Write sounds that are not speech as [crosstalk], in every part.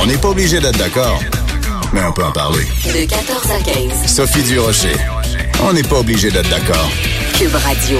On n'est pas obligé d'être d'accord, mais on peut en parler. De 14 à 15. Sophie Durocher. On n'est pas obligé d'être d'accord. Cube Radio.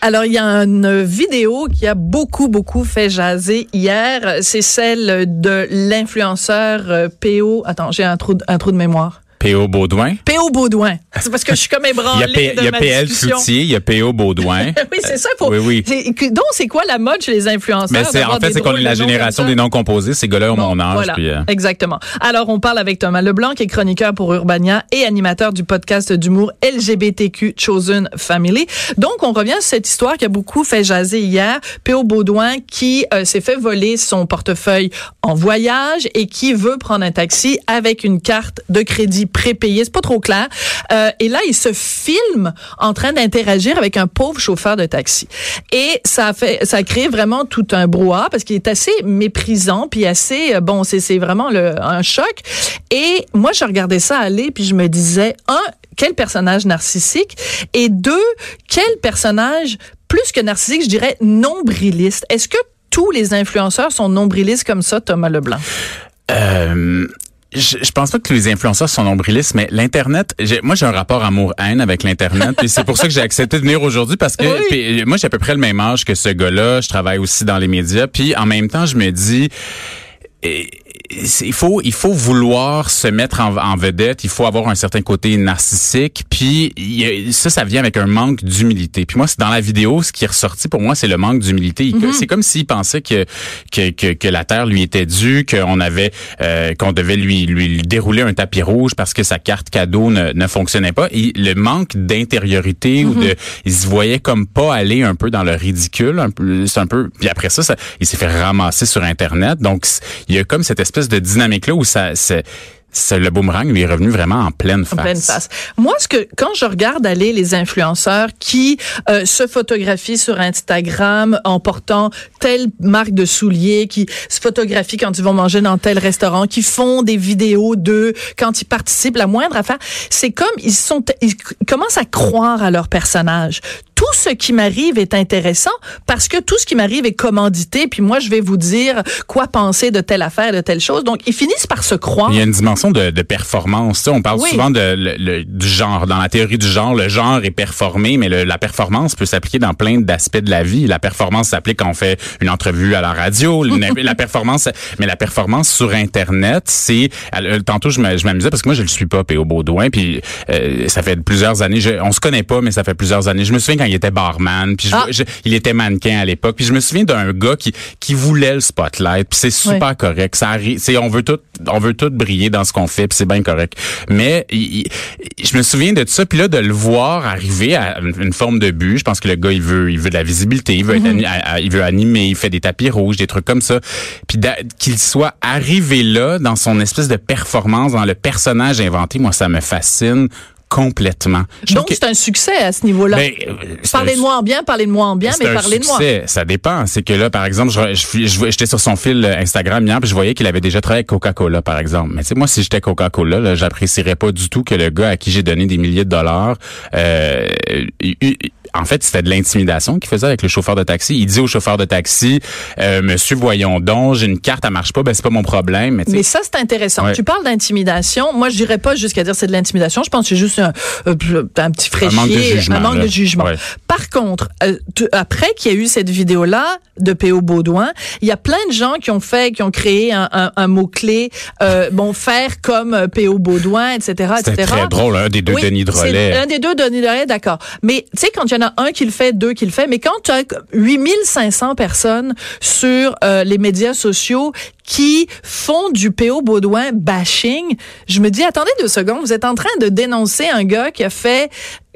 Alors, il y a une vidéo qui a beaucoup, beaucoup fait jaser hier. C'est celle de l'influenceur euh, PO. Attends, j'ai un trou, de- un trou de mémoire. P.O. Baudouin. PO Baudouin. C'est parce que je suis comme Il y ébranlée a, P- de il y a ma P.L. Cloutier, il y a P.O. Baudouin. [laughs] oui, c'est ça. Faut, Oui, oui. donc, c'est quoi la mode chez les influenceurs? Mais c'est en fait, c'est qu'on est la génération des noms composés. Ces gars-là ont Bon, mon âge. Voilà, puis, euh, exactement. Alors, on parle avec Thomas Leblanc, qui est chroniqueur pour Urbania et animateur du podcast d'humour LGBTQ Chosen Family. Donc, on revient sur cette histoire qui a beaucoup fait jaser hier. P.O. Baudouin, qui euh, s'est fait voler son portefeuille en voyage et qui veut prendre un taxi avec une carte de crédit prépayée. C'est pas trop clair. Euh, et là, il se filme en train d'interagir avec un pauvre chauffeur de taxi. Et ça a fait, ça a créé vraiment tout un brouhaha parce qu'il est assez méprisant puis assez, euh, bon, c'est c'est vraiment le, un choc. Et moi, je regardais ça aller puis je me disais, un, quel personnage narcissique? Et deux, quel personnage plus que narcissique, je dirais nombriliste? Est-ce que tous les influenceurs sont nombrilistes comme ça, Thomas Leblanc? Euh, je, je pense pas que tous les influenceurs sont nombrilistes, mais l'internet, j'ai- moi j'ai un rapport amour-haine avec l'internet, puis c'est pour ça que j'ai accepté de venir aujourd'hui parce que Oui. puis, moi j'ai à peu près le même âge que ce gars-là, je travaille aussi dans les médias, puis en même temps je me dis et- il faut il faut vouloir se mettre en, en vedette, il faut avoir un certain côté narcissique, puis il ça ça vient avec un manque d'humilité. Puis moi c'est dans la vidéo ce qui est ressorti pour moi c'est le manque d'humilité. Il- C'est comme s'il pensait que, que que que la terre lui était due, qu'on avait euh, qu'on devait lui lui dérouler un tapis rouge parce que sa carte cadeau ne, ne fonctionnait pas. Et le manque d'intériorité ou de il se voyait comme pas aller un peu dans le ridicule, un peu c'est un peu puis après ça, ça il s'est fait ramasser sur internet. Donc il y a comme cette espèce de dynamique là où ça c'est c'est- le boomerang lui est revenu vraiment en pleine face. En pleine face. Moi, ce que quand je regarde aller les influenceurs qui euh, se photographient sur Instagram en portant telle marque de souliers, qui se photographient quand ils vont manger dans tel restaurant, qui font des vidéos d'eux quand ils participent, la moindre affaire, c'est comme ils sont, ils commencent à croire à leur personnage. Tout ce qui m'arrive est intéressant parce que tout ce qui m'arrive est commandité. Puis moi, je vais vous dire quoi penser de telle affaire, de telle chose. Donc, ils finissent par se croire. Il y a une dimension de, de performance. On parle Oui. souvent de, le- le- du genre. Dans la théorie du genre, le genre est performé, mais le- la performance peut s'appliquer dans plein d'aspects de la vie. La performance s'applique quand on fait une entrevue à la radio. [laughs] La performance, mais la performance sur Internet, c'est... euh, Tantôt, je m'amusais parce que moi, je le suis pas, P.O. Baudouin, puis euh, ça fait plusieurs années. je- on se connaît pas, mais ça fait plusieurs années. Je me souviens quand il était barman, puis je- Ah. je- il était mannequin à l'époque, puis je me souviens d'un gars qui, qui voulait le spotlight, puis c'est super correct. Ça arrive, c'est on veut tout, on veut tout briller dans ce qu'on fait, puis c'est bien correct. Mais il- il- je me souviens de ça, puis là de le voir arriver à une, une forme de but. Je pense que le gars il veut, il veut de la visibilité, il veut, être à- il veut animer, il fait des tapis rouges, des trucs comme ça. Puis qu'il soit arrivé là dans son espèce de performance, dans le personnage inventé, moi ça me fascine complètement. Je Donc, c'est un succès à ce niveau-là. ben, euh, Parlez-de-moi en bien, parlez-de-moi en bien, mais un parlez de moi. succès. Ça dépend. C'est que là, par exemple, je, je, je- j'étais sur son fil euh, Instagram hier, puis je voyais qu'il avait déjà travaillé avec Coca-Cola, par exemple. Mais tu sais, moi, si j'étais Coca-Cola, là, j'apprécierais pas du tout que le gars à qui j'ai donné des milliers de dollars, euh, il- il- en fait, c'était de l'intimidation qu'il faisait avec le chauffeur de taxi. Il dit au chauffeur de taxi, euh, Monsieur, voyons donc, j'ai une carte, elle marche pas, ben c'est pas mon problème. Mais, Mais ça, c'est intéressant. Ouais. Tu parles d'intimidation. Moi, je dirais pas jusqu'à dire c'est de l'intimidation. Je pense que c'est juste un, euh, un petit fraîchier, manque de jugement, un manque de jugement. Ouais. Par contre, euh, tu- après qu'il y a eu cette vidéo-là de P.O. Baudouin, il y a plein de gens qui ont fait, qui ont créé un, un- un mot-clé, euh, [laughs] bon, faire comme P.O. Baudouin, etc., etc. très drôle, un des deux Oui, Denis c'est Drolet. Un des deux Denis Drolet, d'accord. Mais tu sais, quand il y en a un qui le fait, deux qui le fait, mais quand tu as 8500 personnes sur euh, les médias sociaux qui font du P.O. Baudouin bashing, je me dis, attendez deux secondes, vous êtes en train de dénoncer un gars qui a fait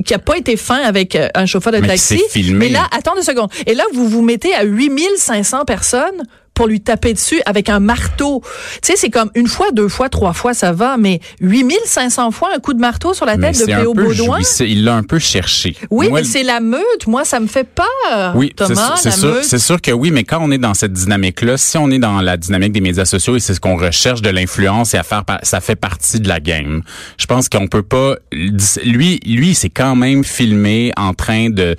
qui a pas été fin avec euh, un chauffeur de Mais taxi. filmé. Mais là, attends deux secondes. Et là, vous vous mettez à 8500 personnes pour lui taper dessus avec un marteau. Tu sais, c'est comme une fois, deux fois, trois fois, ça va, mais 8500 fois un coup de marteau sur la Mais tête de P.O. Baudouin? Il l'a un peu cherché. Oui, Moi, mais c'est la meute. Moi, ça me fait peur. Oui, c'est sûr, sûr que oui, mais quand on est dans cette dynamique-là, si on est dans la dynamique des médias sociaux et c'est ce qu'on recherche de l'influence et à faire, ça fait partie de la game. Je pense qu'on peut pas, lui, lui, c'est quand même filmé en train de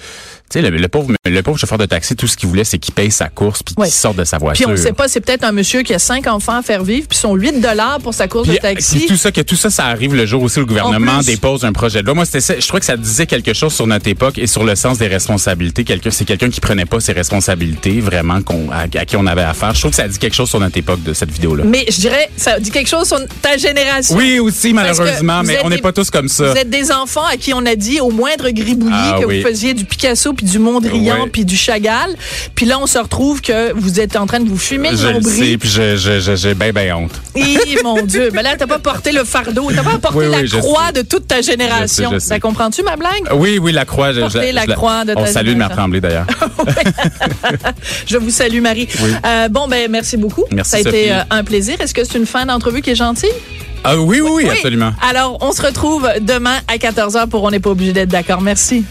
sais, le, le pauvre, le pauvre chauffeur de taxi, tout ce qu'il voulait, c'est qu'il paye sa course puis Ouais. qu'il sorte de sa Puis voiture. on ne sait pas, c'est peut-être un monsieur qui a cinq enfants à faire vivre, puis son 8 dollars pour sa course Puis, de taxi. puis tout ça, que tout ça, ça arrive le jour aussi où le gouvernement dépose un projet de loi. Moi, c'était. Je trouvais que ça disait quelque chose sur notre époque et sur le sens des responsabilités. Quelqu'un, c'est quelqu'un qui prenait pas ses responsabilités vraiment qu'on, à, à qui on avait affaire. Je trouve que ça dit quelque chose sur notre époque de cette vidéo-là. Mais je dirais, ça dit quelque chose sur ta génération. Oui, aussi, malheureusement, mais on n'est pas tous comme ça. Vous êtes des enfants à qui on a dit au moindre gribouillis Ah que oui. vous faisiez du Picasso puis du Mondrian Ouais. puis du Chagall. Puis là, on se retrouve que vous êtes en train de vous fumer le nombril. puis j'ai bien, bien honte. Et mon Dieu, ben là, t'as pas porté le fardeau, t'as pas porté Oui, la oui, croix de toute ta génération. Je sais, je sais. Ça comprends-tu ma blague? Oui, oui, la croix. je- Porter je- la croix de On ta salue de génération. ma tremblée d'ailleurs. [laughs] Je vous salue, Marie. Oui. Euh, bon, ben merci beaucoup. Merci, Ça a été euh, un plaisir. Est-ce que c'est une fin d'entrevue qui est gentille? Ah oui, oui, oui, Oui. absolument. Alors, on se retrouve demain à 14h pour On n'est pas obligé d'être d'accord. Merci.